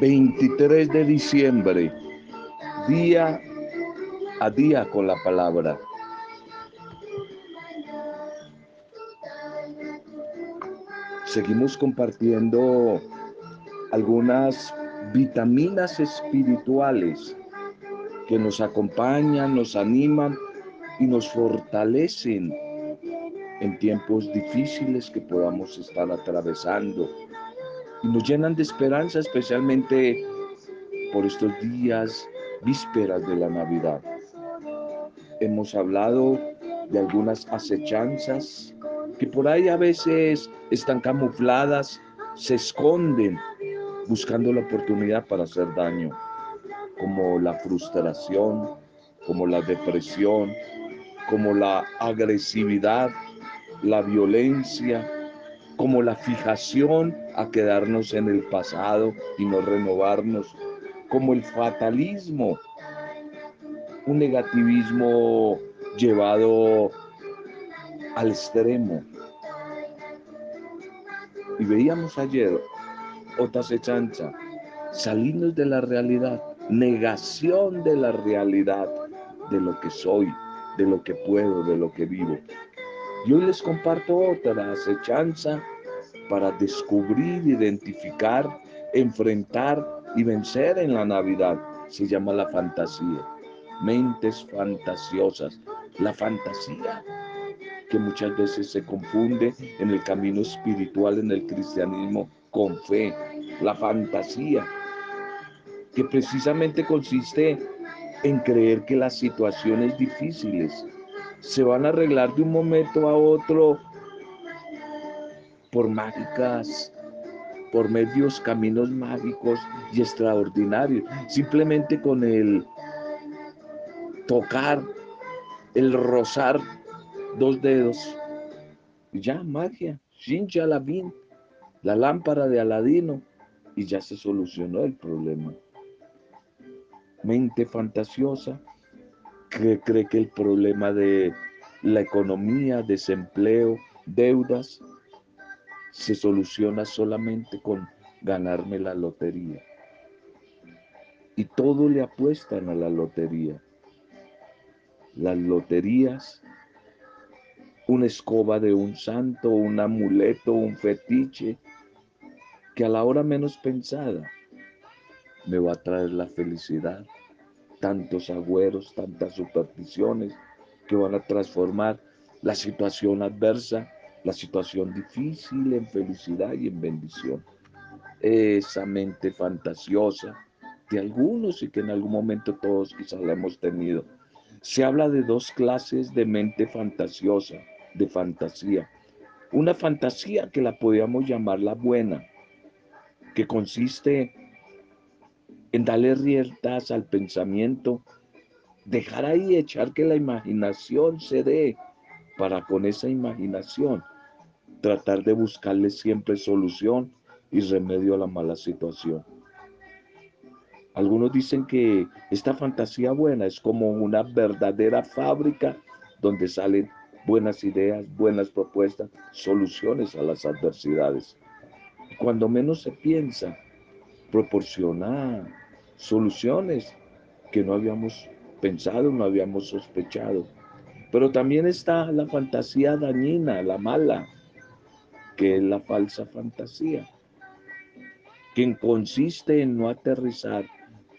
23 de diciembre, día a día con la palabra. Seguimos compartiendo algunas vitaminas espirituales que nos acompañan, nos animan y nos fortalecen en tiempos difíciles que podamos estar atravesando y nos llenan de esperanza, especialmente por estos días vísperas de la Navidad. Hemos hablado de algunas acechanzas que por ahí a veces están camufladas, se esconden buscando la oportunidad para hacer daño, como la frustración, como la depresión, como la agresividad, la violencia, como la fijación a quedarnos en el pasado y no renovarnos, como el fatalismo, un negativismo llevado al extremo. Y veíamos ayer otra sechancha, salirnos de la realidad, negación de la realidad, de lo que soy, de lo que puedo, de lo que vivo. Y hoy les comparto otra acechanza para descubrir, identificar, enfrentar y vencer en la Navidad. Se llama la fantasía. Mentes fantasiosas. La fantasía que muchas veces se confunde en el camino espiritual, en el cristianismo, con fe. La fantasía que precisamente consiste en creer que las situaciones difíciles se van a arreglar de un momento a otro por mágicas, por medios, caminos mágicos y extraordinarios, simplemente con el tocar, el rozar dos dedos. ya, magia, Shincha la lámpara de Aladino, y ya se solucionó el problema. Mente fantasiosa, que cree que el problema de la economía, desempleo, deudas, se soluciona solamente con ganarme la lotería. Y todo le apuestan a la lotería. Las loterías, una escoba de un santo, un amuleto, un fetiche, que a la hora menos pensada me va a traer la felicidad tantos agüeros, tantas supersticiones que van a transformar la situación adversa, la situación difícil en felicidad y en bendición. Esa mente fantasiosa de algunos y que en algún momento todos quizás la hemos tenido. Se habla de dos clases de mente fantasiosa, de fantasía. Una fantasía que la podríamos llamar la buena, que consiste en darle riendas al pensamiento, dejar ahí, echar que la imaginación se dé, para con esa imaginación tratar de buscarle siempre solución y remedio a la mala situación. Algunos dicen que esta fantasía buena es como una verdadera fábrica donde salen buenas ideas, buenas propuestas, soluciones a las adversidades. Cuando menos se piensa, proporciona soluciones que no habíamos pensado, no habíamos sospechado. Pero también está la fantasía dañina, la mala, que es la falsa fantasía, que consiste en no aterrizar,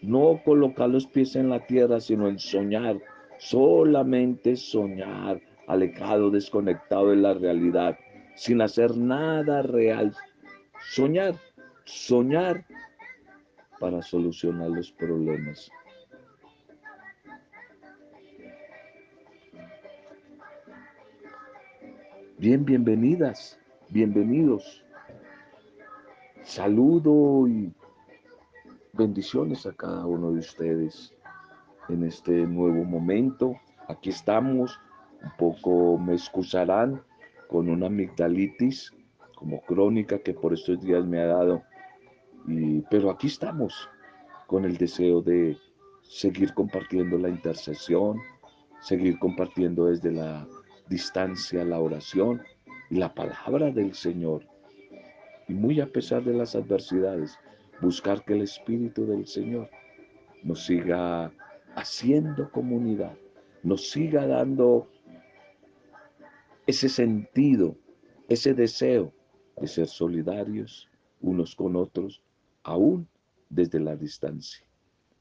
no colocar los pies en la tierra, sino en soñar, solamente soñar, alejado, desconectado de la realidad, sin hacer nada real. Soñar, soñar para solucionar los problemas. Bien, bienvenidas, bienvenidos. Saludo y bendiciones a cada uno de ustedes en este nuevo momento. Aquí estamos, un poco me excusarán con una amigdalitis como crónica que por estos días me ha dado pero aquí estamos con el deseo de seguir compartiendo la intercesión, seguir compartiendo desde la distancia la oración y la palabra del Señor. y muy a pesar de las adversidades, buscar que el Espíritu del Señor nos siga haciendo comunidad, nos siga dando ese sentido, ese deseo de ser solidarios unos con otros, aún desde la distancia.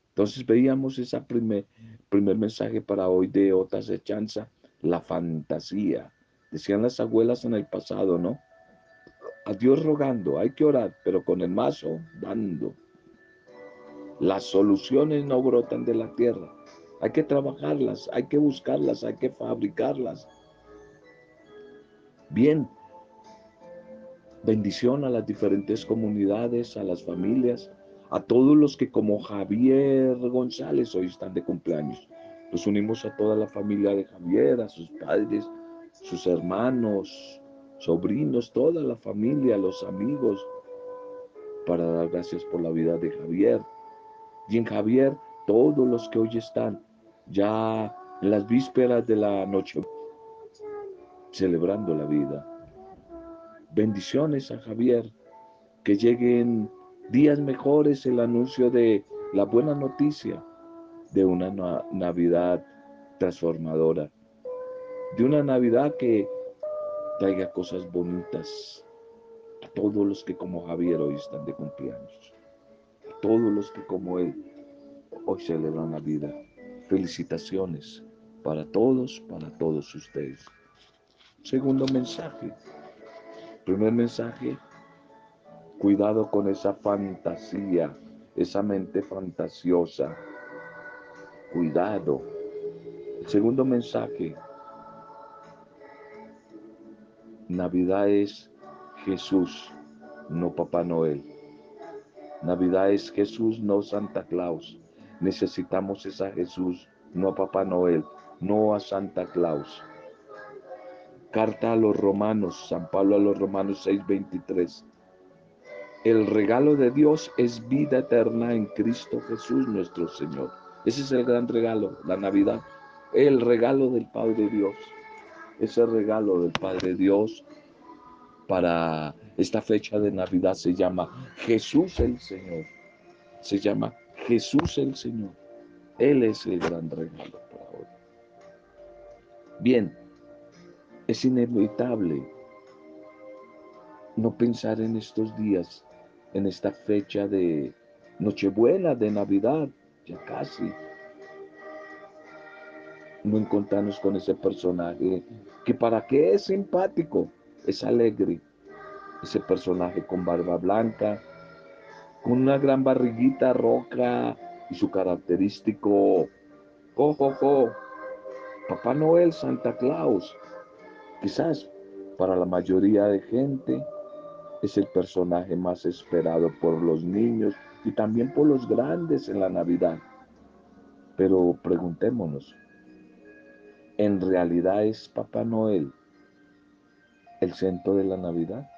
Entonces veíamos ese primer, primer mensaje para hoy de otra Sechanza, la fantasía. Decían las abuelas en el pasado, ¿no? A Dios rogando, hay que orar, pero con el mazo dando. Las soluciones no brotan de la tierra. Hay que trabajarlas, hay que buscarlas, hay que fabricarlas. Bien, bendición a las diferentes comunidades, a las familias, a todos los que como Javier González hoy están de cumpleaños. Nos unimos a toda la familia de Javier, a sus padres, sus hermanos, sobrinos, toda la familia, los amigos, para dar gracias por la vida de Javier. Y en Javier, todos los que hoy están ya en las vísperas de la noche, celebrando la vida. Bendiciones a Javier, que lleguen días mejores el anuncio de la buena noticia de una Navidad transformadora, de una Navidad que traiga cosas bonitas a todos los que como Javier hoy están de cumpleaños, a todos los que como él hoy celebran la vida. Felicitaciones para todos, para todos ustedes. Segundo mensaje. Primer mensaje, Cuidado con esa fantasía, esa mente fantasiosa. Cuidado. Segundo mensaje. Navidad es Jesús, no Papá Noel. Navidad es Jesús, no Santa Claus. Necesitamos esa Jesús, no a Papá Noel, no a Santa Claus. Carta a los Romanos, San Pablo a los Romanos 6:23. El regalo de Dios es vida eterna en Cristo Jesús nuestro Señor. Ese es el gran regalo, la Navidad. El regalo del Padre Dios. Ese regalo del Padre Dios para esta fecha de Navidad se llama Jesús el Señor. Se llama Jesús el Señor. Él es el gran regalo para hoy. Bien, es inevitable no pensar en estos días en esta fecha de Nochebuena, de Navidad, ya casi. No encontrarnos con ese personaje que para qué es simpático, es alegre. Ese personaje con barba blanca, con una gran barriguita roja y su característico jo, Papá Noel, Santa Claus. Quizás para la mayoría de gente es el personaje más esperado por los niños y también por los grandes en la Navidad. Pero preguntémonos, ¿en realidad es Papá Noel el centro de la Navidad?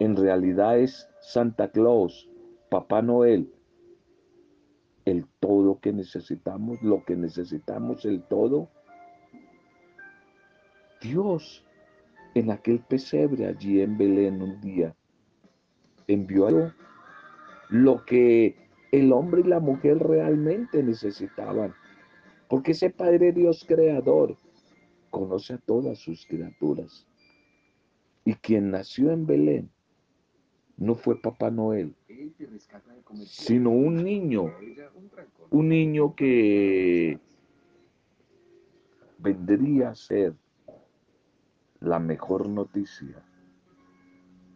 ¿En realidad es Santa Claus, Papá Noel, el todo que necesitamos, lo que necesitamos, el todo? Dios en aquel pesebre allí en Belén un día, envió lo que el hombre y la mujer realmente necesitaban. Porque ese Padre Dios creador conoce a todas sus criaturas. Y quien nació en Belén no fue Papá Noel, sino un niño, un niño que vendría a ser la mejor noticia,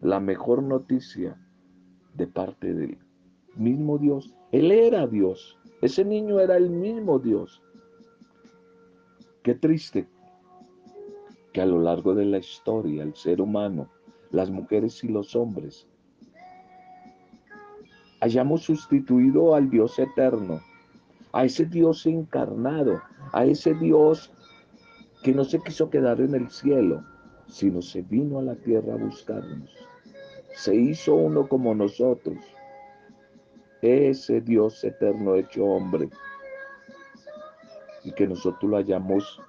la mejor noticia de parte del mismo Dios. Él era Dios, ese niño era el mismo Dios. Qué triste que a lo largo de la historia el ser humano, las mujeres y los hombres, hayamos sustituido al Dios eterno, a ese Dios encarnado, a ese Dios que no se quiso quedar en el cielo, sino se vino a la tierra a buscarnos. Se hizo uno como nosotros. Ese Dios eterno hecho hombre. Y que nosotros lo hayamos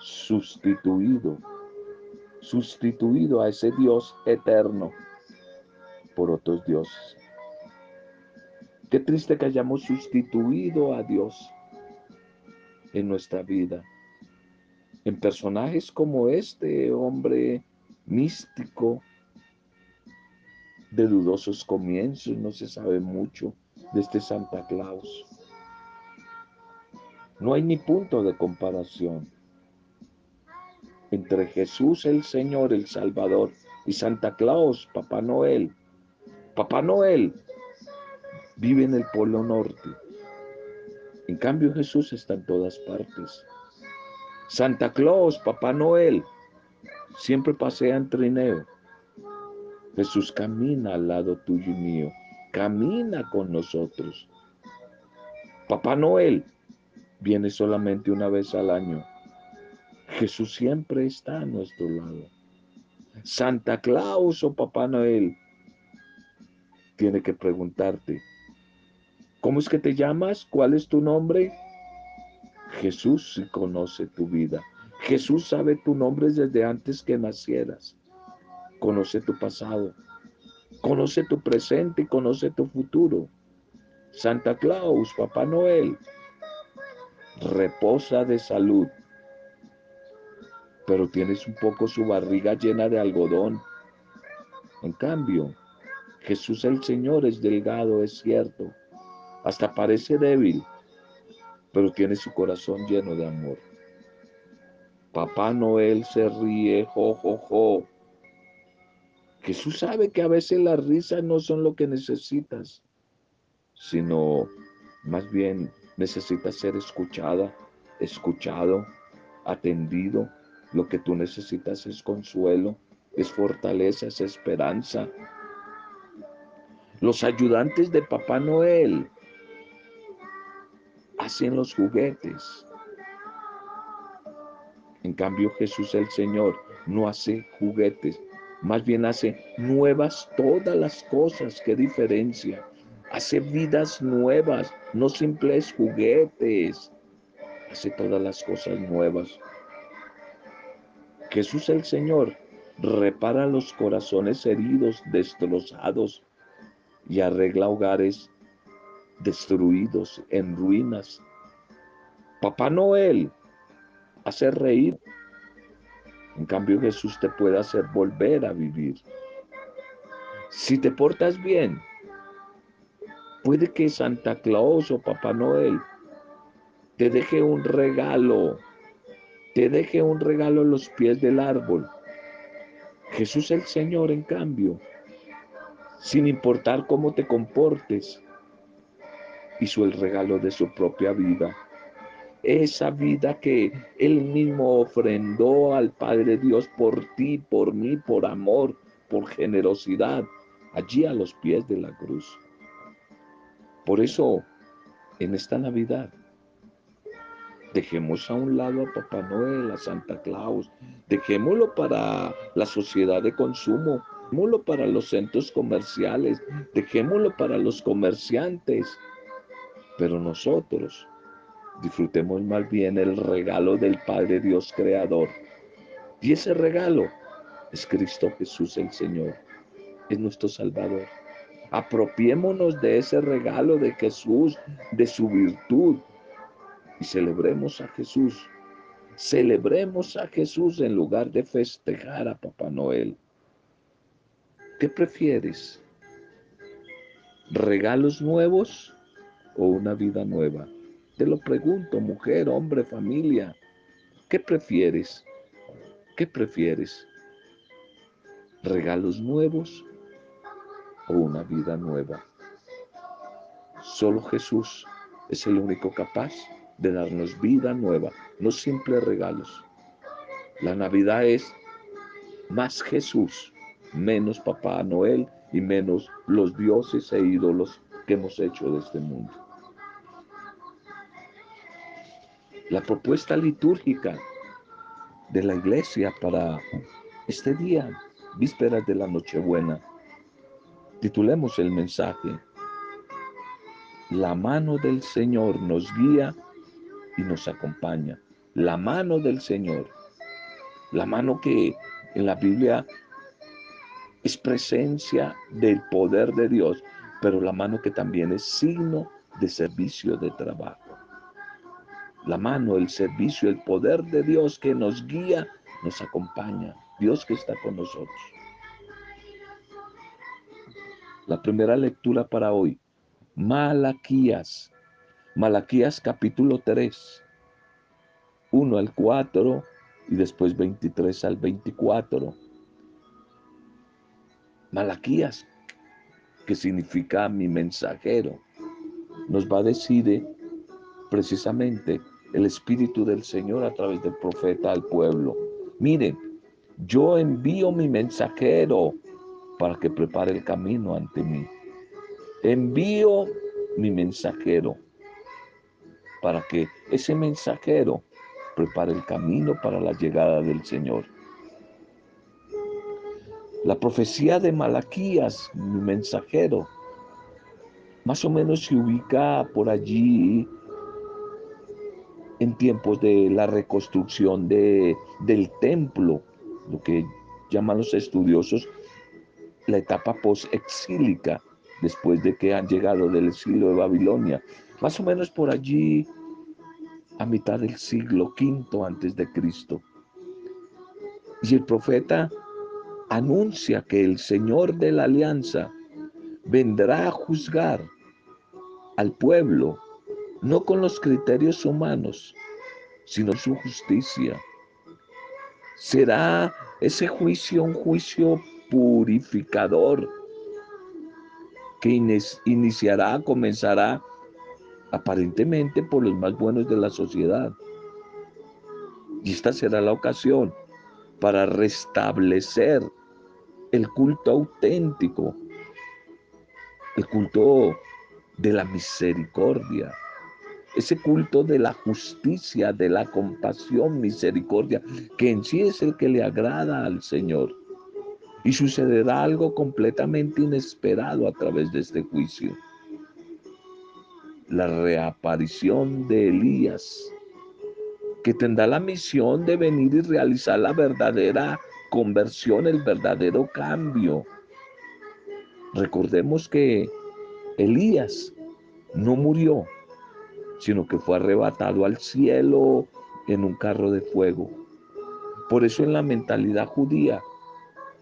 sustituido. Sustituido a ese Dios eterno. por otros dioses. Qué triste que hayamos sustituido a Dios en nuestra vida. En personajes como este hombre místico, de dudosos comienzos, no se sabe mucho de este Santa Claus. No hay ni punto de comparación entre Jesús el Señor, el Salvador, y Santa Claus, Papá Noel. Papá Noel vive en el Polo Norte. En cambio Jesús está en todas partes. Santa Claus, Papá Noel, siempre pasea en trineo. Jesús camina al lado tuyo y mío, camina con nosotros. Papá Noel viene solamente una vez al año. Jesús siempre está a nuestro lado. Santa Claus o Papá Noel tiene que preguntarte, ¿cómo es que te llamas? ¿Cuál es tu nombre? Jesús conoce tu vida. Jesús sabe tu nombre desde antes que nacieras conoce tu pasado, conoce tu presente y conoce tu futuro. Santa Claus, Papá Noel, reposa de salud, pero tienes un poco su barriga llena de algodón. En cambio, Jesús el Señor es delgado, es cierto, hasta parece débil, pero tiene su corazón lleno de amor. Papá Noel se ríe, jo, Jesús sabe que a veces las risas no son lo que necesitas, sino más bien necesitas ser escuchada, escuchado, atendido. Lo que tú necesitas es consuelo, es fortaleza, es esperanza. Los ayudantes de Papá Noel hacen los juguetes. En cambio Jesús el Señor no hace juguetes, más bien hace nuevas todas las cosas. Qué diferencia. Hace vidas nuevas, no simples juguetes. Hace todas las cosas nuevas. Jesús el Señor repara los corazones heridos, destrozados y arregla hogares destruidos, en ruinas. Papá Noel hace reír en cambio, Jesús te puede hacer volver a vivir. Si te portas bien, puede que Santa Claus o Papá Noel te deje un regalo, te deje un regalo en los pies del árbol. Jesús el Señor, en cambio, sin importar cómo te comportes, hizo el regalo de su propia vida esa vida que Él mismo ofrendó al Padre Dios por ti, por mí, por amor, por generosidad, allí a los pies de la cruz. Por eso, en esta Navidad, dejemos a un lado a Papá Noel, a Santa Claus, dejémoslo para la sociedad de consumo, dejémoslo para los centros comerciales, dejémoslo para los comerciantes, pero nosotros disfrutemos más bien el regalo del Padre Dios Creador. Y ese regalo es Cristo Jesús el Señor, es nuestro Salvador. Apropiémonos de ese regalo de Jesús, de su virtud, y celebremos a Jesús. Celebremos a Jesús en lugar de festejar a Papá Noel. ¿Qué prefieres? ¿Regalos nuevos o una vida nueva? Te lo pregunto, mujer, hombre, familia, ¿qué prefieres? ¿Qué prefieres? ¿Regalos nuevos o una vida nueva? Solo Jesús es el único capaz de darnos vida nueva, no simples regalos. La Navidad es más Jesús, menos Papá Noel y menos los dioses e ídolos que hemos hecho de este mundo. La propuesta litúrgica de la iglesia para este día, vísperas de la Nochebuena. Titulemos el mensaje, La mano del Señor nos guía y nos acompaña. La mano del Señor, la mano que en la Biblia es presencia del poder de Dios, pero la mano que también es signo de servicio de trabajo. La mano, el servicio, el poder de Dios que nos guía, nos acompaña. Dios que está con nosotros. La primera lectura para hoy, Malaquías. Malaquías capítulo 3, 1 al 4 y después 23 al 24. Malaquías, que significa mi mensajero, nos va a decir precisamente el Espíritu del Señor a través del profeta al pueblo. Miren, yo envío mi mensajero para que prepare el camino ante mí. Envío mi mensajero para que ese mensajero prepare el camino para la llegada del Señor. La profecía de Malaquías, mi mensajero, más o menos se ubica por allí en tiempos de la reconstrucción de, del templo, lo que llaman los estudiosos la etapa post-exílica, después de que han llegado del exilio de Babilonia, más o menos por allí a mitad del siglo V antes de Cristo. Y el profeta anuncia que el Señor de la alianza vendrá a juzgar al pueblo, no con los criterios humanos, sino su justicia. Será ese juicio un juicio purificador que iniciará, comenzará aparentemente por los más buenos de la sociedad. Y esta será la ocasión para restablecer el culto auténtico, el culto de la misericordia, ese culto de la justicia, de la compasión, misericordia, que en sí es el que le agrada al Señor. Y sucederá algo completamente inesperado a través de este juicio. La reaparición de Elías, que tendrá la misión de venir y realizar la verdadera conversión, el verdadero cambio. Recordemos que Elías no murió, sino que fue arrebatado al cielo en un carro de fuego. Por eso en la mentalidad judía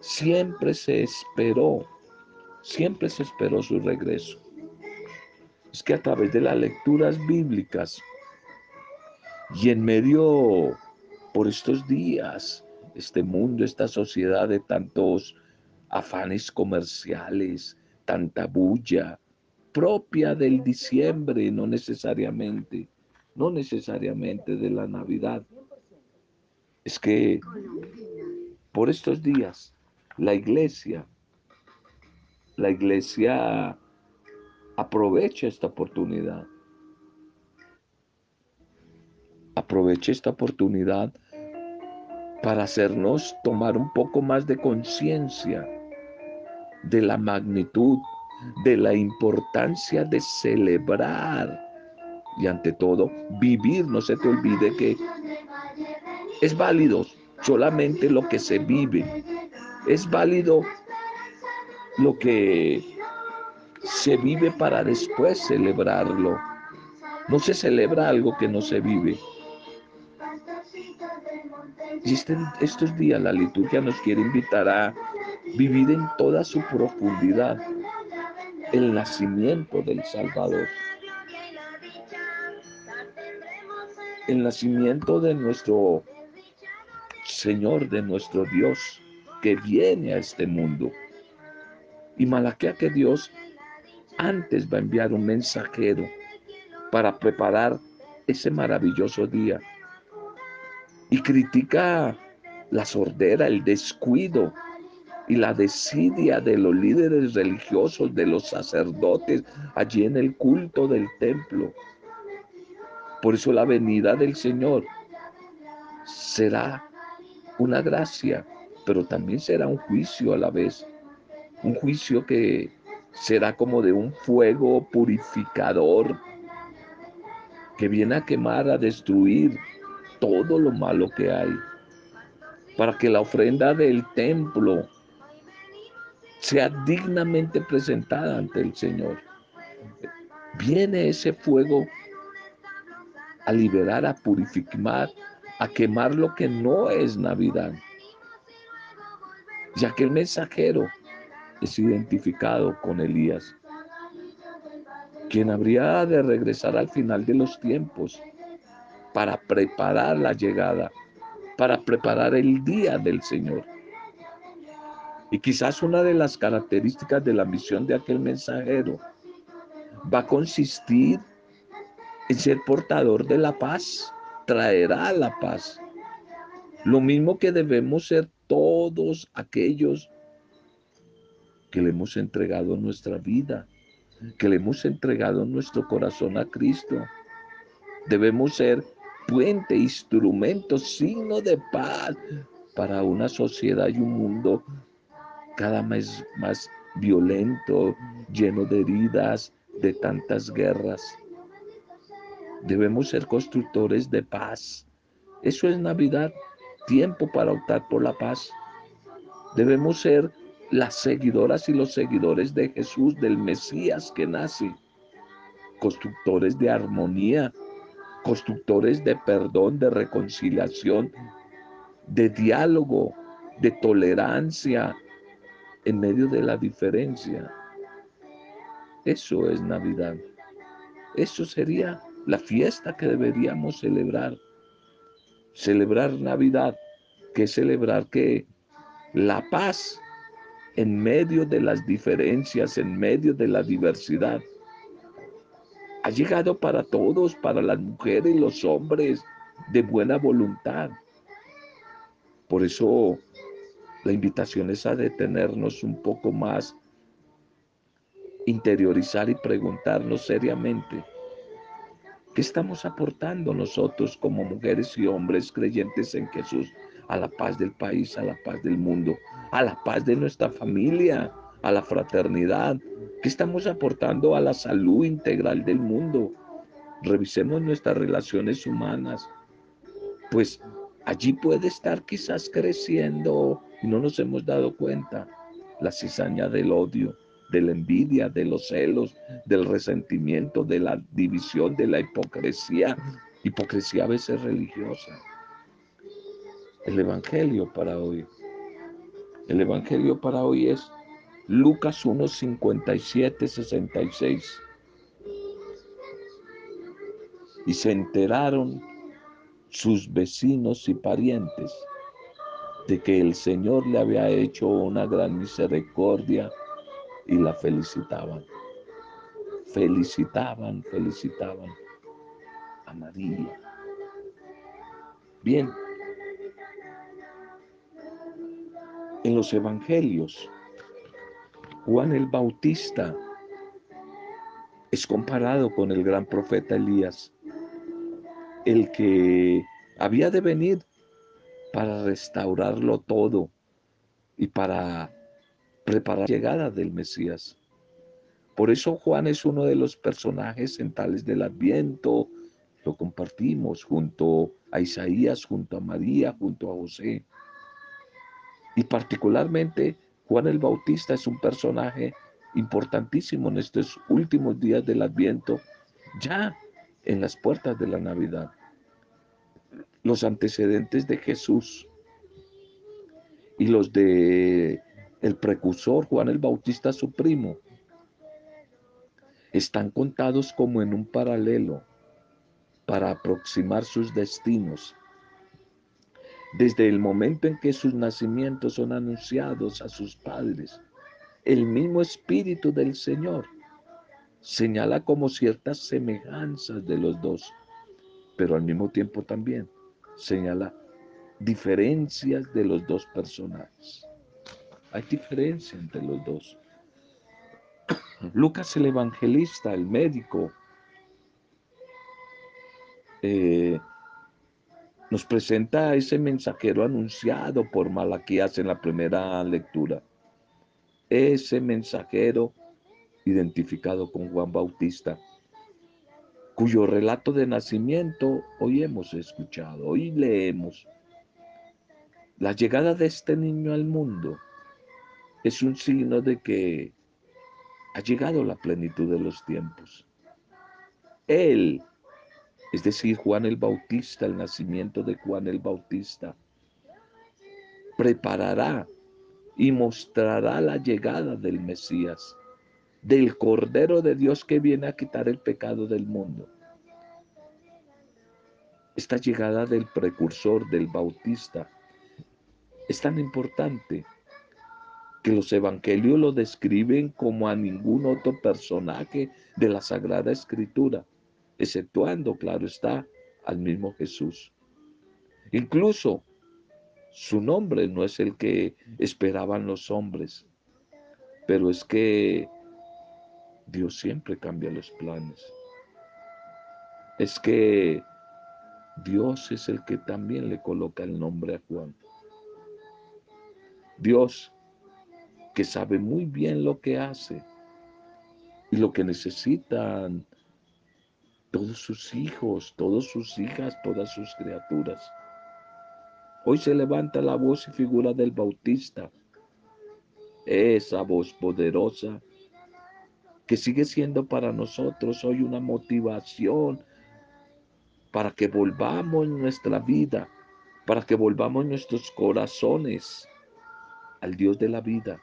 siempre se esperó, siempre se esperó su regreso. Es que a través de las lecturas bíblicas y en medio, por estos días, este mundo, esta sociedad de tantos afanes comerciales, tanta bulla, propia del diciembre, no necesariamente, no necesariamente de la Navidad. Es que por estos días la iglesia, la iglesia aprovecha esta oportunidad. Aprovecha esta oportunidad para hacernos tomar un poco más de conciencia de la magnitud de la importancia de celebrar y ante todo vivir. No se te olvide que es válido solamente lo que se vive. Es válido lo que se vive para después celebrarlo. No se celebra algo que no se vive. Y este, estos días la liturgia nos quiere invitar a vivir en toda su profundidad el nacimiento del Salvador. El nacimiento de nuestro Señor, de nuestro Dios, que viene a este mundo. Y Malaquea que Dios antes va a enviar un mensajero para preparar ese maravilloso día. Y critica la sordera, el descuido y la desidia de los líderes religiosos, de los sacerdotes, allí en el culto del templo. Por eso la venida del Señor será una gracia, pero también será un juicio a la vez. Un juicio que será como de un fuego purificador que viene a quemar, a destruir todo lo malo que hay. Para que la ofrenda del templo sea dignamente presentada ante el Señor. Viene ese fuego a liberar, a purificar, a quemar lo que no es Navidad. Ya que el mensajero es identificado con Elías, quien habría de regresar al final de los tiempos para preparar la llegada, para preparar el día del Señor. Y quizás una de las características de la misión de aquel mensajero va a consistir en ser portador de la paz, traerá la paz. Lo mismo que debemos ser todos aquellos que le hemos entregado nuestra vida, que le hemos entregado nuestro corazón a Cristo. Debemos ser puente, instrumento, signo de paz para una sociedad y un mundo cada vez más violento, lleno de heridas, de tantas guerras. Debemos ser constructores de paz. Eso es Navidad, tiempo para optar por la paz. Debemos ser las seguidoras y los seguidores de Jesús, del Mesías que nace, constructores de armonía, constructores de perdón, de reconciliación, de diálogo, de tolerancia en medio de la diferencia. Eso es Navidad. Eso sería la fiesta que deberíamos celebrar. Celebrar Navidad, que celebrar que la paz en medio de las diferencias, en medio de la diversidad, ha llegado para todos, para las mujeres y los hombres de buena voluntad. Por eso la invitación es a detenernos un poco más, interiorizar y preguntarnos seriamente, ¿qué estamos aportando nosotros como mujeres y hombres creyentes en Jesús a la paz del país, a la paz del mundo, a la paz de nuestra familia, a la fraternidad? ¿Qué estamos aportando a la salud integral del mundo? Revisemos nuestras relaciones humanas. Pues allí puede estar quizás creciendo y no nos hemos dado cuenta la cizaña del odio, de la envidia, de los celos, del resentimiento, de la división, de la hipocresía, hipocresía a veces religiosa. El Evangelio para hoy. El Evangelio para hoy es Lucas 1, 57, 66. Y se enteraron sus vecinos y parientes de que el Señor le había hecho una gran misericordia y la felicitaban. Felicitaban, felicitaban a María. Bien, en los evangelios, Juan el Bautista es comparado con el gran profeta Elías, el que había de venir para restaurarlo todo y para preparar la llegada del Mesías. Por eso Juan es uno de los personajes centrales del Adviento. Lo compartimos junto a Isaías, junto a María, junto a José. Y particularmente Juan el Bautista es un personaje importantísimo en estos últimos días del Adviento, ya en las puertas de la Navidad los antecedentes de Jesús y los de el precursor Juan el Bautista, su primo, están contados como en un paralelo para aproximar sus destinos. Desde el momento en que sus nacimientos son anunciados a sus padres, el mismo Espíritu del Señor señala como ciertas semejanzas de los dos, pero al mismo tiempo también señala diferencias de los dos personajes. Hay diferencia entre los dos. Lucas el evangelista, el médico, eh, nos presenta a ese mensajero anunciado por Malaquías en la primera lectura. Ese mensajero identificado con Juan Bautista cuyo relato de nacimiento hoy hemos escuchado, hoy leemos. La llegada de este niño al mundo es un signo de que ha llegado la plenitud de los tiempos. Él, es decir, Juan el Bautista, el nacimiento de Juan el Bautista, preparará y mostrará la llegada del Mesías, del Cordero de Dios que viene a quitar el pecado del mundo. Esta llegada del precursor, del Bautista, es tan importante que los evangelios lo describen como a ningún otro personaje de la Sagrada Escritura, exceptuando, claro está, al mismo Jesús. Incluso su nombre no es el que esperaban los hombres, pero es que Dios siempre cambia los planes. Es que Dios es el que también le coloca el nombre a Juan. Dios que sabe muy bien lo que hace y lo que necesitan todos sus hijos, todas sus hijas, todas sus criaturas. Hoy se levanta la voz y figura del Bautista, esa voz poderosa que sigue siendo para nosotros hoy una motivación para que volvamos nuestra vida, para que volvamos nuestros corazones al Dios de la vida,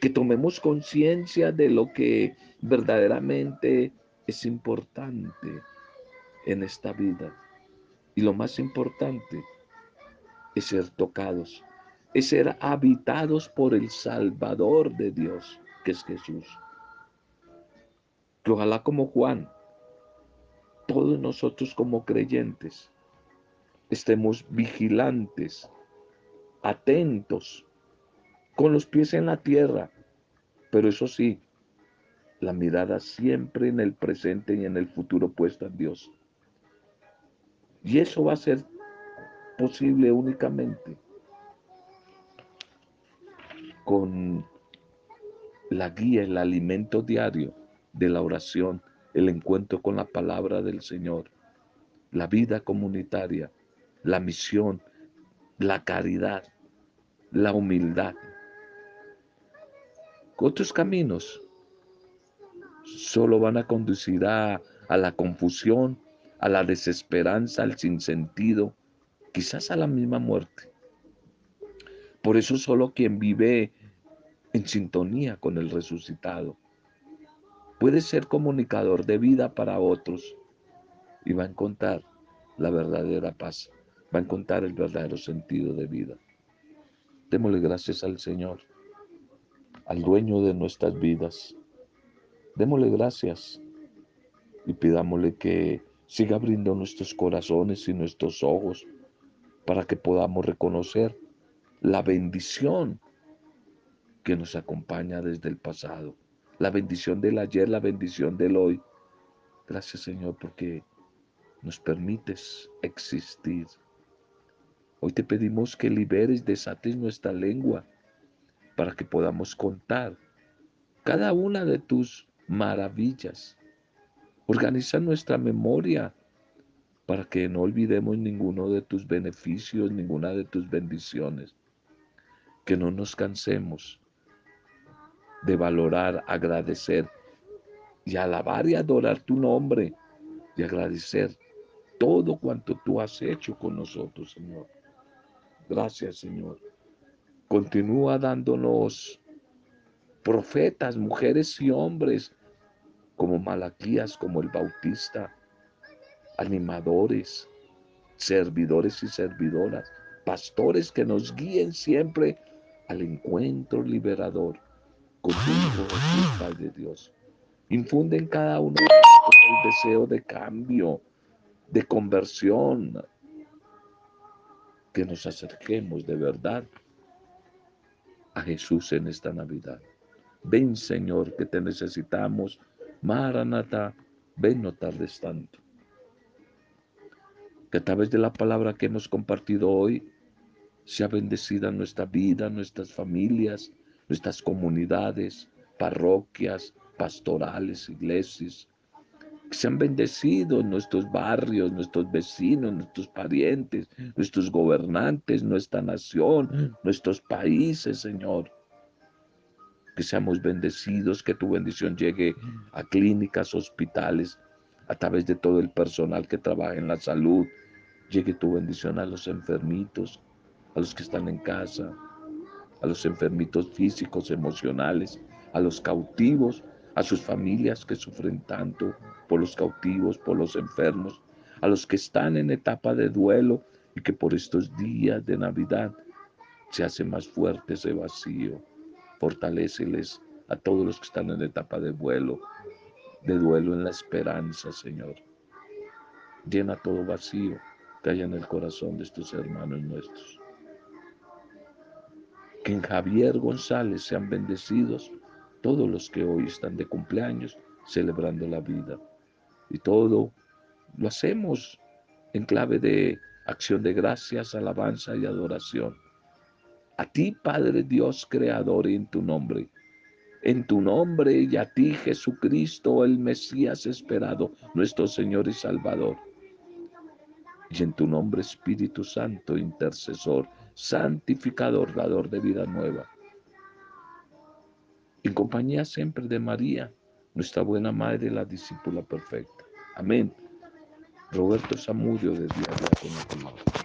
que tomemos conciencia de lo que verdaderamente es importante en esta vida. Y lo más importante es ser tocados, es ser habitados por el Salvador de Dios, que es Jesús. Que ojalá como Juan, todos nosotros como creyentes, estemos vigilantes, atentos, con los pies en la tierra, pero eso sí, la mirada siempre en el presente y en el futuro puesta en Dios. Y eso va a ser posible únicamente con la guía, el alimento diario de la oración, el encuentro con la palabra del Señor, la vida comunitaria, la misión, la caridad, la humildad. Otros caminos solo van a conducir a, la confusión, a la desesperanza, al sinsentido, quizás a la misma muerte. Por eso solo quien vive en sintonía con el resucitado puede ser comunicador de vida para otros y va a encontrar la verdadera paz, va a encontrar el verdadero sentido de vida. Démosle gracias al Señor, al dueño de nuestras vidas. Démosle gracias y pidámosle que siga abriendo nuestros corazones y nuestros ojos para que podamos reconocer la bendición que nos acompaña desde el pasado, la bendición del ayer, la bendición del hoy. Gracias Señor porque nos permites existir. Hoy te pedimos que liberes, desates nuestra lengua para que podamos contar cada una de tus maravillas. Organiza nuestra memoria para que no olvidemos ninguno de tus beneficios, ninguna de tus bendiciones. Que no nos cansemos de valorar, agradecer y alabar y adorar tu nombre y agradecer todo cuanto tú has hecho con nosotros, Señor. Gracias, Señor. Continúa dándonos profetas, mujeres y hombres como Malaquías, como el Bautista, animadores, servidores y servidoras, pastores que nos guíen siempre al encuentro liberador con tu Hijo Jesús, Padre Dios. Infunde en cada uno de el deseo de cambio, de conversión, que nos acerquemos de verdad a Jesús en esta Navidad. Ven, Señor, que te necesitamos. Maranata, ven, no tardes tanto que a través de la palabra que hemos compartido hoy sea bendecida nuestra vida, nuestras familias, nuestras comunidades, parroquias, pastorales, iglesias. Que sean bendecidos nuestros barrios, nuestros vecinos, nuestros parientes, nuestros gobernantes, nuestra nación, nuestros países, Señor. que seamos bendecidos, que tu bendición llegue a clínicas, hospitales, a través de todo el personal que trabaja en la salud. Llegue tu bendición a los enfermitos, a los que están en casa, a los enfermitos físicos, emocionales, a los cautivos, a sus familias que sufren tanto por los cautivos, por los enfermos, a los que están en etapa de duelo y que por estos días de Navidad se hace más fuerte ese vacío. Fortaléceles a todos los que están en etapa de duelo, de duelo en la esperanza, Señor. Llena todo vacío que haya en el corazón de estos hermanos nuestros. Que en Javier González sean bendecidos todos los que hoy están de cumpleaños celebrando la vida. Y todo lo hacemos en clave de acción de gracias, alabanza y adoración. A ti, Padre Dios, Creador, en tu nombre. En tu nombre y a ti, Jesucristo, el Mesías esperado, nuestro Señor y Salvador. Y en tu nombre, Espíritu Santo, intercesor, santificador, dador de vida nueva en compañía siempre de María, nuestra buena madre, la discípula perfecta. Amén. Roberto Zamudio de Dios